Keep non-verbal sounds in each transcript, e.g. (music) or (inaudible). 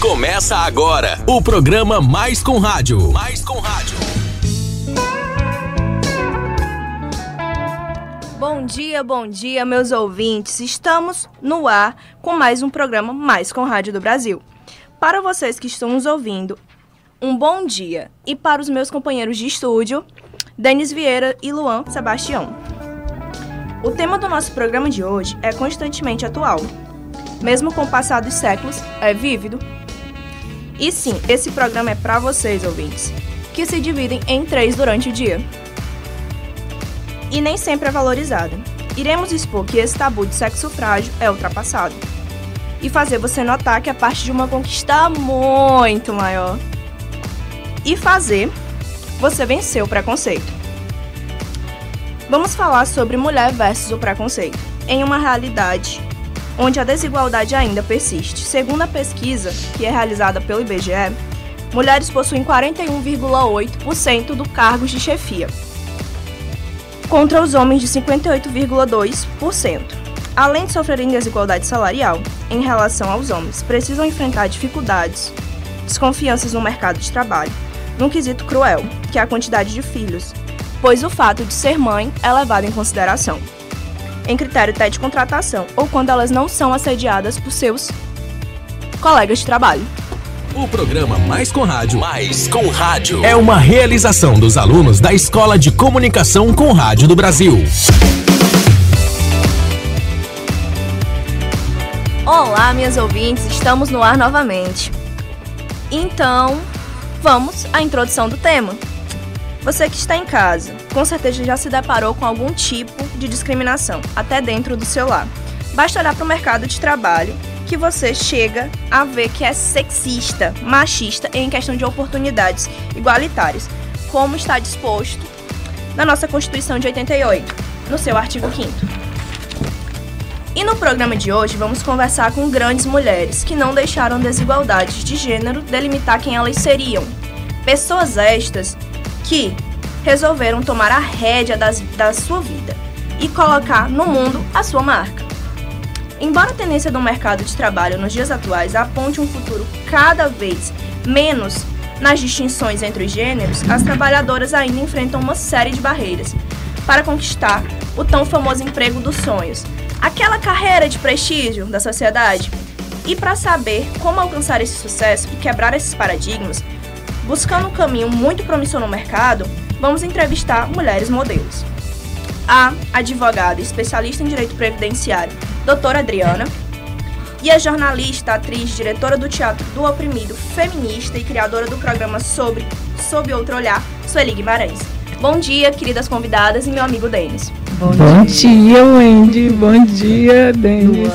Começa agora o programa Mais com Rádio. Mais com Rádio. Bom dia, bom dia, meus ouvintes. Estamos no ar com mais um programa Mais com Rádio do Brasil. Para vocês que estão nos ouvindo, um bom dia. E para os meus companheiros de estúdio, Denis Vieira e Luan Sebastião. O tema do nosso programa de hoje é constantemente atual. Mesmo com o passar dos séculos, é vívido e sim, esse programa é para vocês, ouvintes, que se dividem em três durante o dia. E nem sempre é valorizada. Iremos expor que esse tabu de sexo frágil é ultrapassado. E fazer você notar que é parte de uma conquista muito maior. E fazer você vencer o preconceito. Vamos falar sobre mulher versus o preconceito, em uma realidade onde a desigualdade ainda persiste. Segundo a pesquisa, que é realizada pelo IBGE, mulheres possuem 41,8% do cargos de chefia, contra os homens de 58,2%. Além de sofrerem desigualdade salarial em relação aos homens, precisam enfrentar dificuldades, desconfianças no mercado de trabalho, num quesito cruel, que é a quantidade de filhos, pois o fato de ser mãe é levado em consideração em critério até de contratação ou quando elas não são assediadas por seus colegas de trabalho. O programa Mais com Rádio, Mais com Rádio é uma realização dos alunos da Escola de Comunicação com Rádio do Brasil. Olá, minhas ouvintes, estamos no ar novamente. Então, vamos à introdução do tema. Você que está em casa, com certeza já se deparou com algum tipo de discriminação, até dentro do seu lar. Basta olhar para o mercado de trabalho que você chega a ver que é sexista, machista em questão de oportunidades igualitárias, como está disposto na nossa Constituição de 88, no seu artigo 5 E no programa de hoje vamos conversar com grandes mulheres que não deixaram desigualdades de gênero delimitar quem elas seriam. Pessoas estas que resolveram tomar a rédea das, da sua vida e colocar no mundo a sua marca. Embora a tendência do mercado de trabalho nos dias atuais aponte um futuro cada vez menos nas distinções entre os gêneros, as trabalhadoras ainda enfrentam uma série de barreiras para conquistar o tão famoso emprego dos sonhos, aquela carreira de prestígio da sociedade. E para saber como alcançar esse sucesso e quebrar esses paradigmas, buscando um caminho muito promissor no mercado, vamos entrevistar mulheres modelos. A advogada especialista em direito previdenciário, doutora Adriana, e a jornalista, atriz, diretora do Teatro do Oprimido, feminista e criadora do programa sobre Sob Outro Olhar, Sueli Guimarães. Bom dia, queridas convidadas e meu amigo Denis. Bom, Bom dia. dia, Wendy. Bom dia, Denis.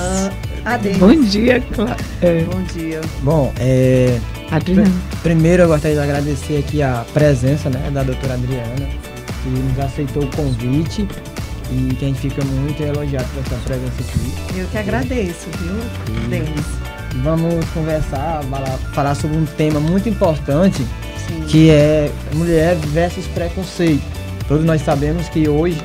Bom dia, Clara. É. Bom dia. Bom, é, Adriana. Primeiro eu gostaria de agradecer aqui a presença né, da doutora Adriana, que nos aceitou o convite e que a gente fica muito elogiado por essa presença aqui. Eu que agradeço, viu, Denis? Vamos conversar, falar sobre um tema muito importante, Sim. que é mulher versus preconceito. Todos nós sabemos que hoje,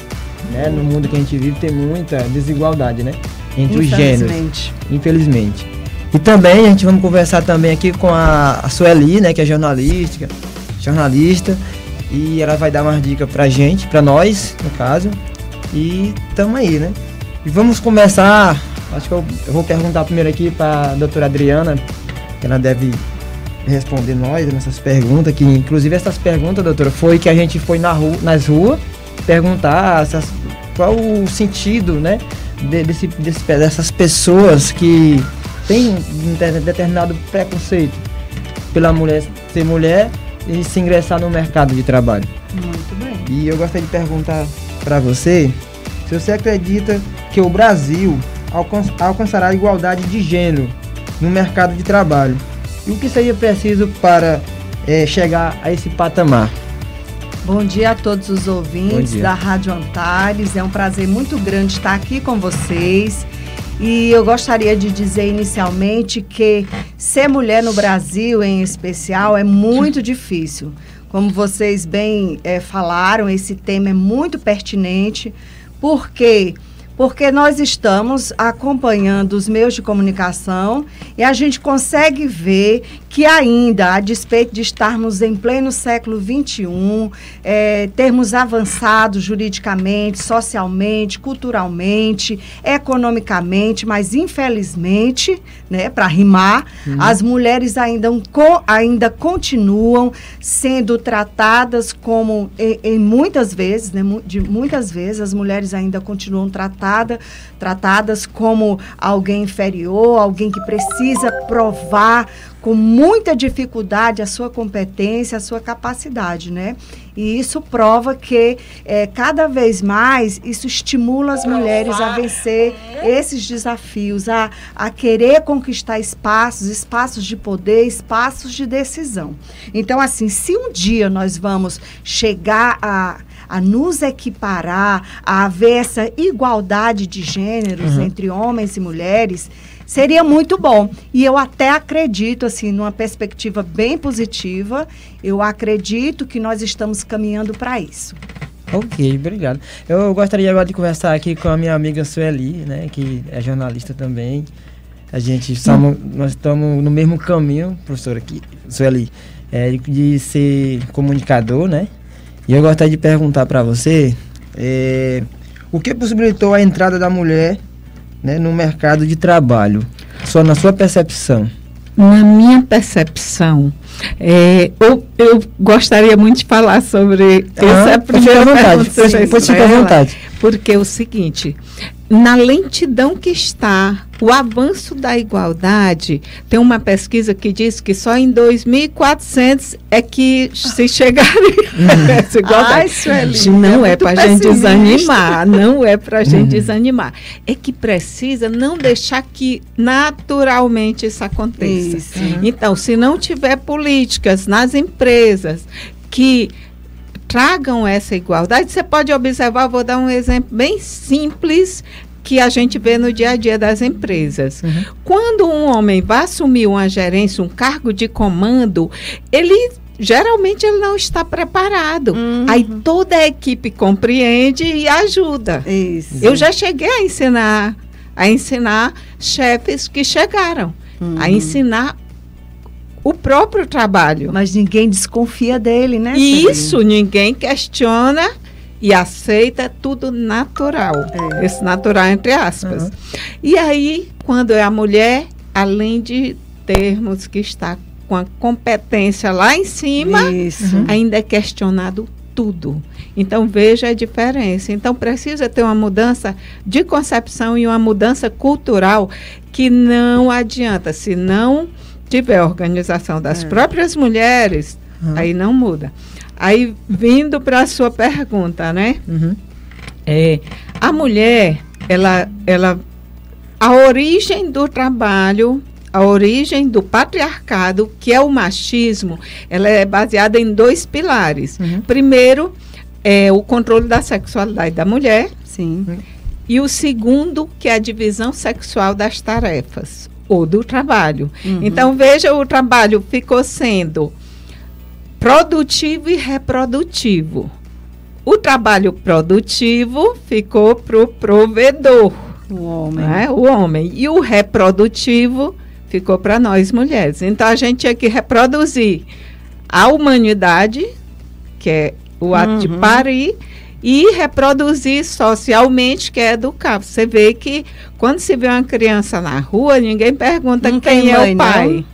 né, no mundo que a gente vive, tem muita desigualdade, né? Entre os gêneros. Infelizmente. E também a gente vamos conversar também aqui com a, a Sueli, né, que é jornalística, jornalista, e ela vai dar umas dicas pra gente, pra nós, no caso. E tamo aí, né? E vamos começar, acho que eu, eu vou perguntar primeiro aqui pra doutora Adriana, que ela deve responder nós nessas perguntas, que inclusive essas perguntas, doutora, foi que a gente foi na rua, nas ruas perguntar essas, qual o sentido, né, desse, desse, dessas pessoas que tem um determinado preconceito pela mulher ser mulher e se ingressar no mercado de trabalho. Muito bem. E eu gostaria de perguntar para você se você acredita que o Brasil alcançará a igualdade de gênero no mercado de trabalho e o que seria preciso para é, chegar a esse patamar. Bom dia a todos os ouvintes da Rádio Antares. É um prazer muito grande estar aqui com vocês. E eu gostaria de dizer inicialmente que ser mulher no Brasil, em especial, é muito difícil. Como vocês bem é, falaram, esse tema é muito pertinente, porque porque nós estamos acompanhando os meios de comunicação e a gente consegue ver que ainda, a despeito de estarmos em pleno século XXI, é, termos avançado juridicamente, socialmente, culturalmente, economicamente, mas infelizmente, né, para rimar, uhum. as mulheres ainda, ainda continuam sendo tratadas como, em, em muitas vezes, né, de muitas vezes, as mulheres ainda continuam tratada, tratadas como alguém inferior, alguém que precisa provar com muita dificuldade a sua competência, a sua capacidade, né? E isso prova que é, cada vez mais isso estimula as mulheres a vencer esses desafios, a, a querer conquistar espaços, espaços de poder, espaços de decisão. Então, assim, se um dia nós vamos chegar a a nos equiparar, a haver essa igualdade de gêneros uhum. entre homens e mulheres, seria muito bom. E eu até acredito, assim, numa perspectiva bem positiva, eu acredito que nós estamos caminhando para isso. Ok, obrigado. Eu gostaria agora de conversar aqui com a minha amiga Sueli, né, que é jornalista também. A gente estamos, nós estamos no mesmo caminho, professora aqui, Sueli, é, de ser comunicador, né? E eu gostaria de perguntar para você é, o que possibilitou a entrada da mulher né, no mercado de trabalho, só na sua percepção. Na minha percepção, é, eu, eu, gostaria muito de falar sobre ah, essa é primeira vontade, pode, pode ficar à vontade. Porque é o seguinte, na lentidão que está o avanço da igualdade, tem uma pesquisa que diz que só em 2400 é que se (laughs) chegaria a essa igualdade. Ai, não é, é para a gente desanimar, não é para a gente uhum. desanimar. É que precisa não deixar que naturalmente isso aconteça. Isso. Então, se não tiver políticas nas empresas que tragam essa igualdade. Você pode observar, vou dar um exemplo bem simples que a gente vê no dia a dia das empresas. Uhum. Quando um homem vai assumir uma gerência, um cargo de comando, ele geralmente ele não está preparado. Uhum. Aí toda a equipe compreende e ajuda. Isso. Eu já cheguei a ensinar, a ensinar chefes que chegaram, uhum. a ensinar o próprio trabalho. Mas ninguém desconfia dele, né? Isso, ninguém questiona e aceita tudo natural. É. Esse natural entre aspas. Uhum. E aí, quando é a mulher, além de termos que está com a competência lá em cima, Isso. ainda é questionado tudo. Então veja a diferença. Então precisa ter uma mudança de concepção e uma mudança cultural que não adianta, se não tiver organização das é. próprias mulheres, uhum. aí não muda. Aí, vindo para a sua pergunta, né? Uhum. É, a mulher, ela, ela, a origem do trabalho, a origem do patriarcado, que é o machismo, ela é baseada em dois pilares. Uhum. Primeiro, é o controle da sexualidade da mulher. Sim. E o segundo, que é a divisão sexual das tarefas ou do trabalho. Uhum. Então, veja, o trabalho ficou sendo produtivo e reprodutivo. O trabalho produtivo ficou para o provedor. O homem. Né? O homem. E o reprodutivo ficou para nós mulheres. Então, a gente tinha que reproduzir a humanidade, que é o ato uhum. de parir, e reproduzir socialmente, que é educar. Você vê que quando se vê uma criança na rua, ninguém pergunta não quem é o pai.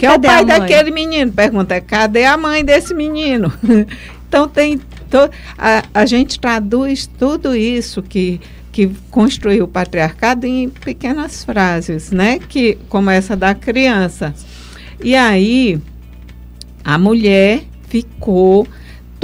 Quem é o pai daquele menino? Pergunta, cadê a mãe desse menino? (laughs) então tem to, a, a gente traduz tudo isso que que construiu o patriarcado em pequenas frases, né? Que como essa da criança. E aí a mulher ficou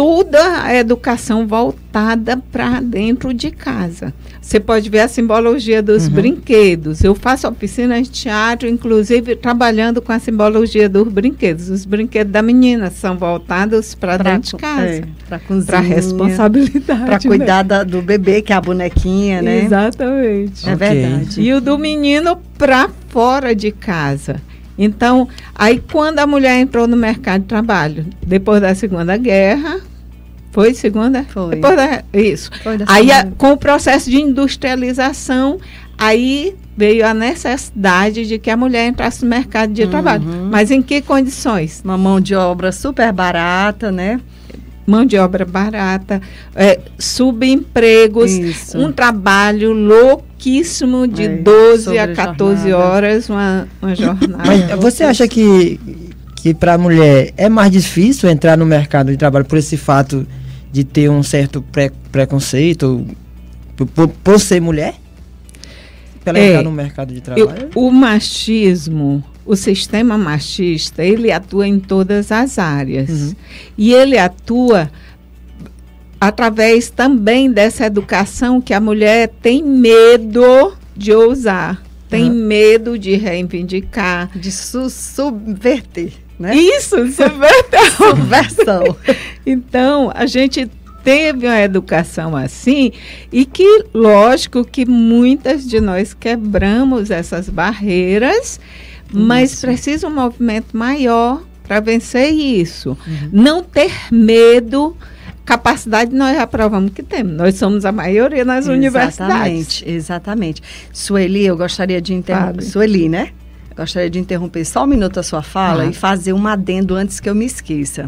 toda a educação voltada para dentro de casa. Você pode ver a simbologia dos uhum. brinquedos. Eu faço oficinas de teatro, inclusive trabalhando com a simbologia dos brinquedos. Os brinquedos da menina são voltados para dentro de casa. É, para cozinha. Para responsabilidade. Para cuidar né? da, do bebê, que é a bonequinha, né? Exatamente. É okay. verdade. E o do menino para fora de casa. Então, aí quando a mulher entrou no mercado de trabalho, depois da Segunda Guerra, Foi segunda? Foi. Depois da, isso. Foi aí, a, com o processo de industrialização, aí veio a necessidade de que a mulher entrasse no mercado de uhum. trabalho. Mas em que condições? Uma mão de obra super barata, né? Mão de obra barata, é, subempregos, Isso. um trabalho louquíssimo de é, 12 a 14 jornada. horas, uma, uma jornada. Mas você acha que, que para a mulher é mais difícil entrar no mercado de trabalho por esse fato de ter um certo pré, preconceito por, por ser mulher? Para é, entrar no mercado de trabalho? Eu, o machismo, o sistema machista, ele atua em todas as áreas. Uhum. E ele atua através também dessa educação que a mulher tem medo de ousar, tem uhum. medo de reivindicar, de su subverter. Né? Isso, (laughs) subversão. então, a gente teve uma educação assim e que, lógico, que muitas de nós quebramos essas barreiras, isso. mas precisa um movimento maior para vencer isso. Uhum. Não ter medo. Capacidade nós aprovamos que temos. Nós somos a maioria nas exatamente, universidades. Exatamente. Sueli, eu gostaria de interromper. Sueli, né? Gostaria de interromper só um minuto a sua fala ah. e fazer um adendo antes que eu me esqueça.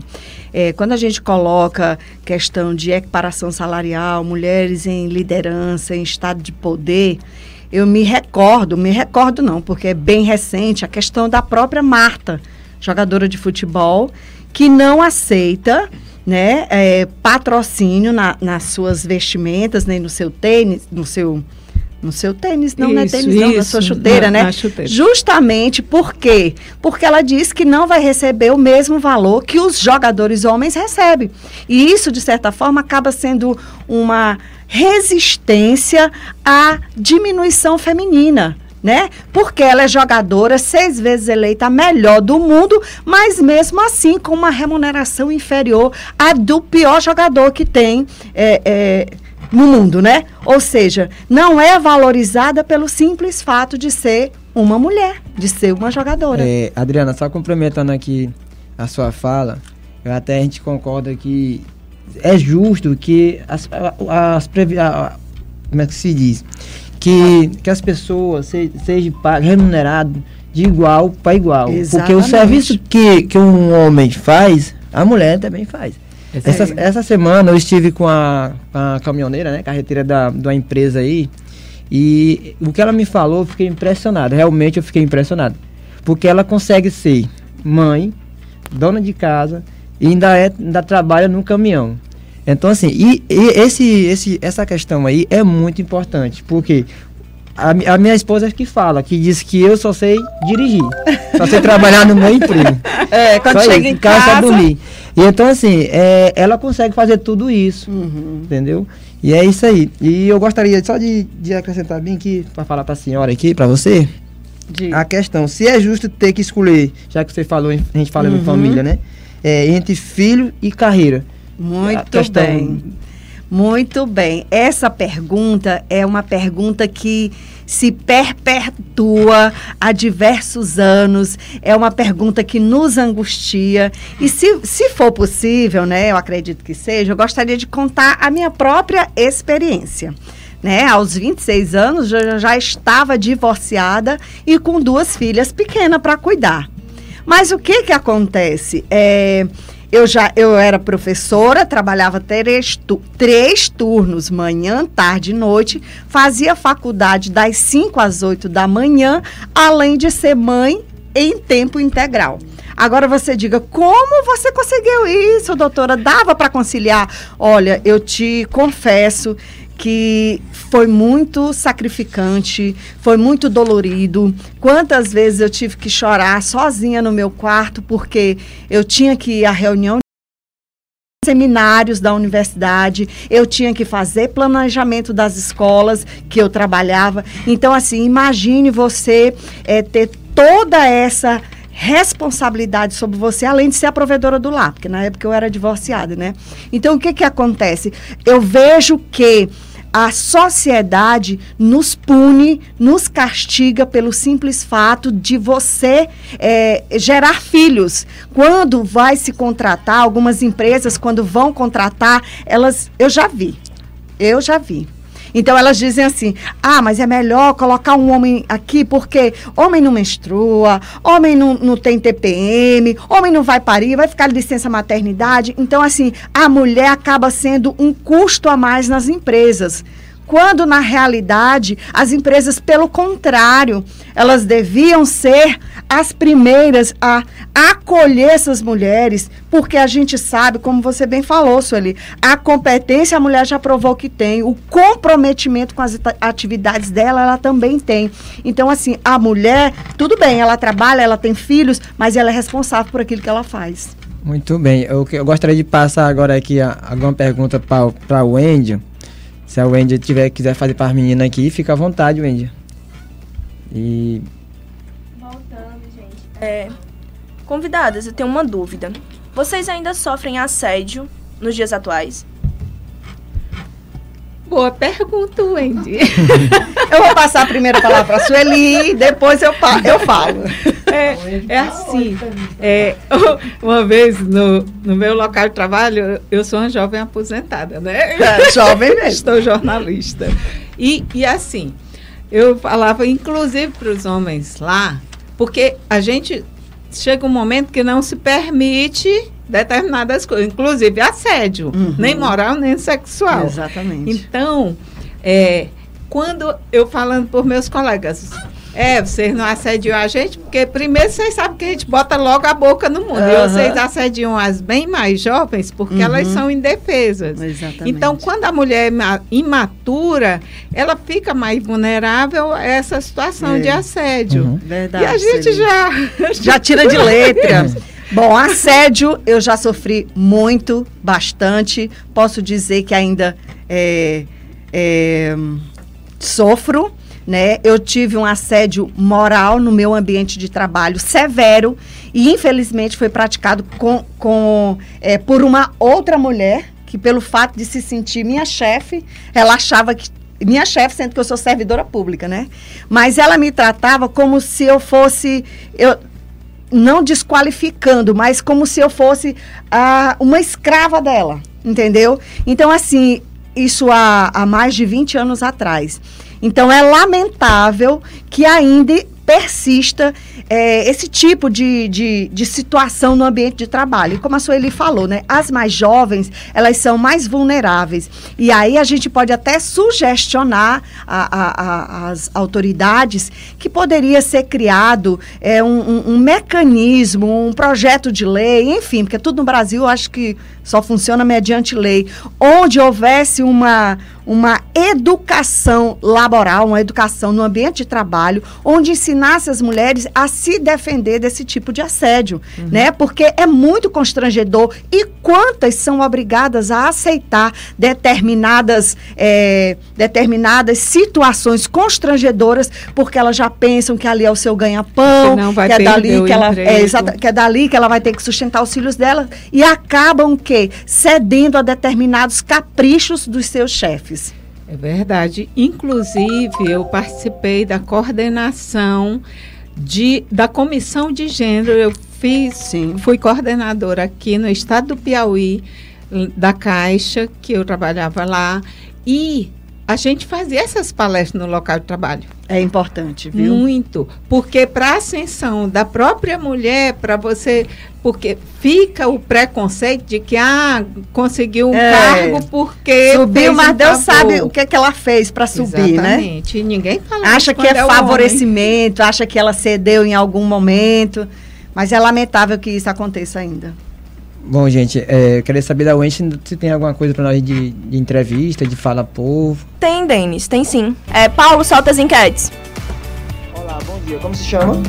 É, quando a gente coloca questão de equiparação salarial, mulheres em liderança, em estado de poder, eu me recordo, me recordo não, porque é bem recente, a questão da própria Marta, jogadora de futebol, que não aceita né, é, patrocínio na, nas suas vestimentas, nem no seu tênis, no seu no seu tênis, não, isso, não é tênis, não, na sua chuteira, na, né? Na chuteira. Justamente por quê? Porque ela diz que não vai receber o mesmo valor que os jogadores homens recebem. E isso, de certa forma, acaba sendo uma resistência à diminuição feminina. Né? Porque ela é jogadora, seis vezes eleita a melhor do mundo, mas mesmo assim com uma remuneração inferior à do pior jogador que tem é, é, no mundo, né? Ou seja, não é valorizada pelo simples fato de ser uma mulher, de ser uma jogadora. É, Adriana, só complementando aqui a sua fala, até a gente concorda que é justo que as, as, as como é que se diz? Que, que as pessoas se, sejam remuneradas de igual para igual. Exatamente. Porque o serviço que, que um homem faz, a mulher também faz. Essa, essa semana eu estive com a, a caminhoneira, né? Carreteira da, da empresa aí. E o que ela me falou, eu fiquei impressionado. Realmente eu fiquei impressionado. Porque ela consegue ser mãe, dona de casa e ainda, é, ainda trabalha no caminhão. Então, assim, e, e esse, esse, essa questão aí é muito importante, porque a, a, minha esposa que fala, que diz que eu só sei dirigir, só sei trabalhar no meu emprego. (laughs) É, quando só chega isso, em casa... casa dormir. E então, assim, é, ela consegue fazer tudo isso, uhum. entendeu? E é isso aí. E eu gostaria só de, de acrescentar bem aqui, para falar para a senhora aqui, para você, de... a questão, se é justo ter que escolher, já que você falou, a gente fala uhum. em família, né? É, entre filho e carreira. Muito bem. Muito bem. Essa pergunta é uma pergunta que se perpetua há diversos anos. É uma pergunta que nos angustia. E se, se for possível, né, eu acredito que seja, eu gostaria de contar a minha própria experiência. Né, aos 26 anos, eu já estava divorciada e com duas filhas pequenas para cuidar. Mas o que que acontece? É, eu já eu era professora, trabalhava três, tu, três turnos, manhã, tarde e noite, fazia faculdade das 5 às 8 da manhã, além de ser mãe em tempo integral. Agora você diga, como você conseguiu isso, doutora? Dava para conciliar? Olha, eu te confesso que foi muito sacrificante, foi muito dolorido. Quantas vezes eu tive que chorar sozinha no meu quarto porque eu tinha que ir à reunião seminários da universidade, eu tinha que fazer planejamento das escolas que eu trabalhava. Então, assim, imagine você é, ter toda essa responsabilidade sobre você, além de ser a provedora do lar, porque na época eu era divorciada, né? Então, o que que acontece? Eu vejo que a sociedade nos pune, nos castiga pelo simples fato de você é, gerar filhos. Quando vai se contratar, algumas empresas, quando vão contratar, elas. Eu já vi. Eu já vi. Então elas dizem assim: ah, mas é melhor colocar um homem aqui porque homem não menstrua, homem não, não tem TPM, homem não vai parir, vai ficar de licença maternidade. Então, assim, a mulher acaba sendo um custo a mais nas empresas quando na realidade as empresas, pelo contrário, elas deviam ser as primeiras a acolher essas mulheres, porque a gente sabe, como você bem falou, Sueli, a competência a mulher já provou que tem, o comprometimento com as atividades dela, ela também tem. Então, assim, a mulher, tudo bem, ela trabalha, ela tem filhos, mas ela é responsável por aquilo que ela faz. Muito bem. Eu, eu gostaria de passar agora aqui a, alguma pergunta para o Wendy. Se a Wendy tiver, quiser fazer para as meninas aqui, fica à vontade, Wendy. E. Voltando, gente. É, convidadas, eu tenho uma dúvida. Vocês ainda sofrem assédio nos dias atuais? Boa pergunta, Wendy. eu vou passar a primeira palavra para a Sueli, depois eu, eu falo. É, é assim, é, uma vez no, no meu local de trabalho, eu sou uma jovem aposentada, né? É, jovem mesmo. Estou jornalista. E, e assim, eu falava inclusive para os homens lá, porque a gente chega um momento que não se permite determinadas coisas, inclusive assédio, uhum. nem moral nem sexual. Exatamente. Então, é, quando eu falando por meus colegas, é, vocês não assediam a gente, porque primeiro vocês sabem que a gente bota logo a boca no mundo. Uhum. E vocês assediam as bem mais jovens, porque uhum. elas são indefesas. Exatamente. Então, quando a mulher é imatura, ela fica mais vulnerável a essa situação é. de assédio. Uhum. Verdade. E a gente já. Já tira de letra. (laughs) Bom, assédio eu já sofri muito, bastante. Posso dizer que ainda é, é, sofro. Né? Eu tive um assédio moral no meu ambiente de trabalho severo e infelizmente foi praticado com, com é, por uma outra mulher que pelo fato de se sentir minha chefe, ela achava que minha chefe, sendo que eu sou servidora pública, né? Mas ela me tratava como se eu fosse eu não desqualificando, mas como se eu fosse a, uma escrava dela, entendeu? Então, assim, isso há, há mais de 20 anos atrás. Então, é lamentável que ainda persista é, esse tipo de, de, de, situação no ambiente de trabalho. E como a Sueli falou, né, as mais jovens, elas são mais vulneráveis. E aí a gente pode até sugestionar a, a, a, as autoridades que poderia ser criado é, um, um, um, mecanismo, um projeto de lei, enfim, porque tudo no Brasil acho que só funciona mediante lei, onde houvesse uma, uma educação laboral, uma educação no ambiente de trabalho, onde ensinasse as mulheres a se defender desse tipo de assédio, uhum. né? Porque é muito constrangedor. E quantas são obrigadas a aceitar determinadas, é, determinadas situações constrangedoras, porque elas já pensam que ali é o seu ganha-pão, que é dali que ela é, exata, que é dali que ela vai ter que sustentar os filhos dela e acabam que cedendo a determinados caprichos dos seus chefes. É verdade. Inclusive, eu participei da coordenação de, da comissão de gênero. Eu fiz, Sim. fui coordenadora aqui no estado do Piauí, da Caixa, que eu trabalhava lá. E a gente fazia essas palestras no local de trabalho. É importante, viu? Muito, porque para a ascensão da própria mulher, para você, porque fica o preconceito de que ah, conseguiu um é. cargo porque subiu, mas Deus sabe o que é que ela fez para subir, né? Exatamente. né? E ninguém fala Acha que é, é favorecimento, acha que ela cedeu em algum momento, mas é lamentável que isso aconteça ainda. Bom, gente, é, eu queria saber da Wendy se tem alguma coisa para nós de, de, entrevista, de fala povo. Tem, Denis, tem sim. É, Paulo, solta as enquetes. Olá, bom dia. Como se chama?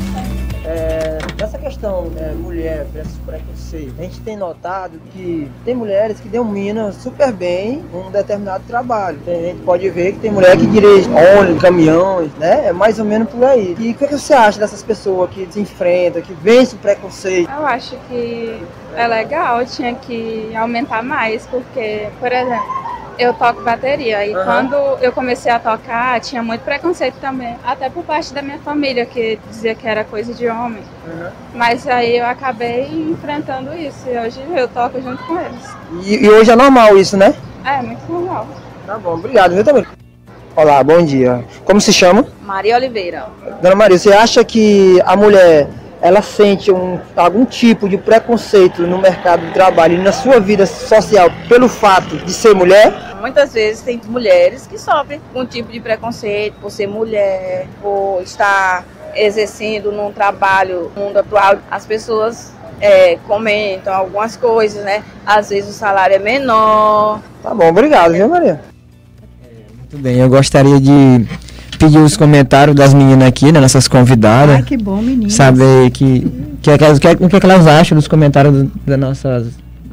Nessa questão é, mulher versus preconceito, a gente tem notado que tem mulheres que dominam super bem um determinado trabalho. A gente pode ver que tem mulher que dirige ônibus, caminhões, né? É mais ou menos por aí. E o que, é que você acha dessas pessoas que se enfrentam, que vencem o preconceito? Eu acho que é legal, tinha que aumentar mais, porque, por exemplo, Eu toco bateria e uhum. quando eu comecei a tocar, tinha muito preconceito também, até por parte da minha família, que dizia que era coisa de homem. Uhum. Mas aí eu acabei enfrentando isso e hoje eu toco junto com eles. E, e hoje é normal isso, né? É, muito normal. Tá bom, obrigado, viu também. Olá, bom dia. Como se chama? Maria Oliveira. Dona Maria, você acha que a mulher ela sente um, algum tipo de preconceito no mercado de trabalho e na sua vida social pelo fato de ser mulher? Muitas vezes tem mulheres que sofrem um tipo de preconceito por ser mulher, por estar exercendo num trabalho no mundo atual. As pessoas é, comentam algumas coisas, né? Às vezes o salário é menor. Tá bom, obrigado, viu, Maria? É, muito bem, eu gostaria de pedir os comentários das meninas aqui, né, nossas convidadas. Ai, que bom, meninas. Saber que, que, é que, é, que, é que elas acham dos comentários das nossas,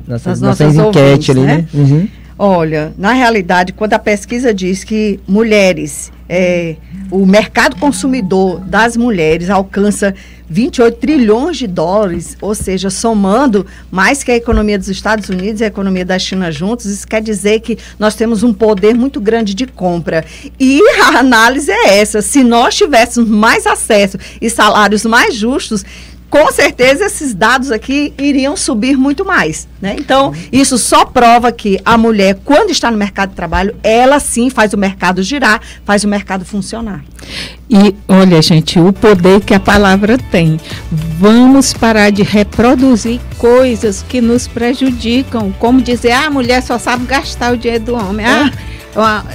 nossas, nossas, nossas enquetes ali, né? né? Uhum. Olha, na realidade, quando a pesquisa diz que mulheres, é, o mercado consumidor das mulheres alcança 28 trilhões de dólares, ou seja, somando mais que a economia dos Estados Unidos e a economia da China juntos, isso quer dizer que nós temos um poder muito grande de compra. E a análise é essa: se nós tivéssemos mais acesso e salários mais justos, com certeza esses dados aqui iriam subir muito mais. Né? Então, isso só prova que a mulher, quando está no mercado de trabalho, ela sim faz o mercado girar, faz o mercado funcionar. E olha, gente, o poder que a palavra tem. Vamos parar de reproduzir coisas que nos prejudicam, como dizer, ah, a mulher só sabe gastar o dinheiro do homem. Ah,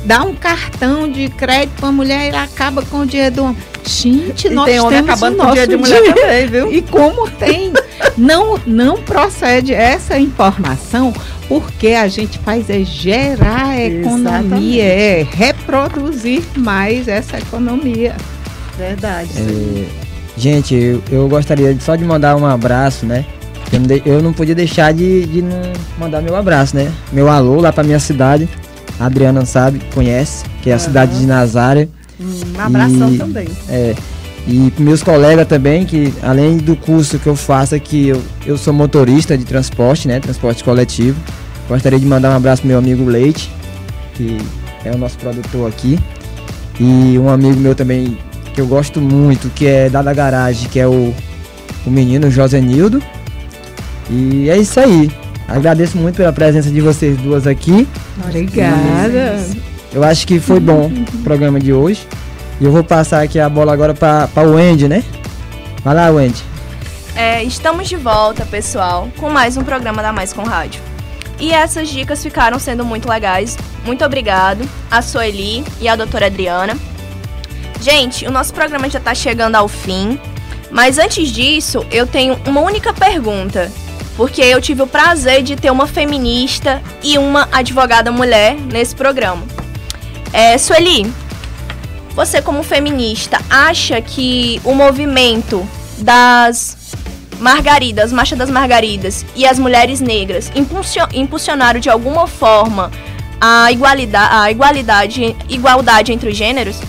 dá um cartão de crédito para a mulher e ela acaba com o dinheiro do homem. Gente, e nós tem homem acabando com o dia de mulher dia. também, viu? E como tem, não, não procede essa informação porque a gente faz é gerar economia, é reproduzir mais essa economia. Verdade. É, gente, eu, eu, gostaria só de mandar um abraço, né? Eu não, de, eu não podia deixar de, de não mandar meu abraço, né? Meu alô lá para minha cidade. A Adriana sabe, conhece, que é a uhum. cidade de Nazaré. Um abração e, também. É, e meus colegas também, que além do curso que eu faço aqui, eu, eu sou motorista de transporte, né? Transporte coletivo. Gostaria de mandar um abraço pro meu amigo Leite, que é o nosso produtor aqui. E um amigo meu também que eu gosto muito, que é da da garagem, que é o, o menino José Nildo. E é isso aí. Agradeço muito pela presença de vocês duas aqui. Obrigada. Eu acho que foi bom o programa de hoje. E eu vou passar aqui a bola agora para o Wendy, né? Vai lá, Wendy. É, estamos de volta, pessoal, com mais um programa da Mais com Rádio. E essas dicas ficaram sendo muito legais. Muito obrigado a Sueli e a doutora Adriana. Gente, o nosso programa já está chegando ao fim. Mas antes disso, eu tenho uma única pergunta porque eu tive o prazer de ter uma feminista e uma advogada mulher nesse programa. É, Sueli, você como feminista acha que o movimento das margaridas, marcha das margaridas e as mulheres negras impulsionaram de alguma forma a igualdade, a igualdade, igualdade entre os gêneros?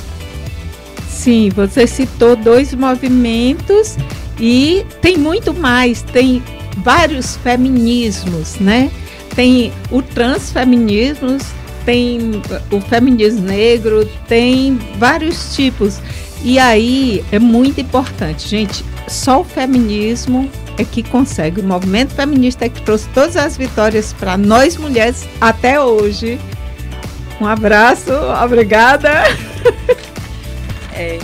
Sim, você citou dois movimentos e tem muito mais. Tem vários feminismos, né? Tem o transfeminismo, tem o feminismo negro, tem vários tipos. E aí é muito importante, gente. Só o feminismo é que consegue. O movimento feminista é que trouxe todas as vitórias para nós mulheres até hoje. Um abraço, obrigada. É,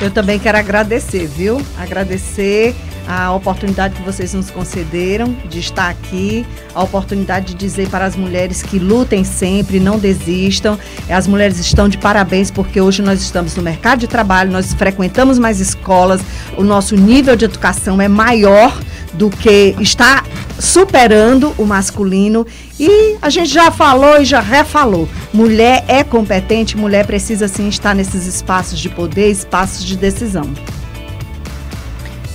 eu também quero agradecer, viu? Agradecer a oportunidade que vocês nos concederam de estar aqui, a oportunidade de dizer para as mulheres que lutem sempre, não desistam. As mulheres estão de parabéns porque hoje nós estamos no mercado de trabalho, nós frequentamos mais escolas, o nosso nível de educação é maior do que está superando o masculino e a gente já falou e já refalou. Mulher é competente, mulher precisa sim estar nesses espaços de poder, espaços de decisão.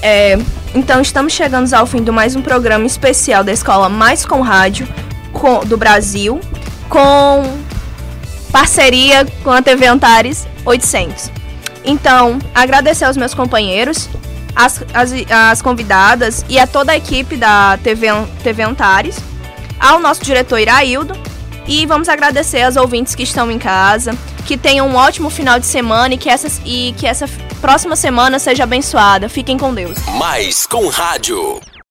É, então estamos chegando ao fim de mais um programa especial da Escola Mais com Rádio com, do Brasil, com parceria com a TV Antares 800. Então, agradecer aos meus companheiros, as, as, as convidadas e a toda a equipe da TV, TV Antares, ao nosso diretor Iraildo E vamos agradecer aos ouvintes que estão em casa, que tenham um ótimo final de semana e que essa, e que essa próxima semana seja abençoada. Fiquem com Deus. Mais com rádio.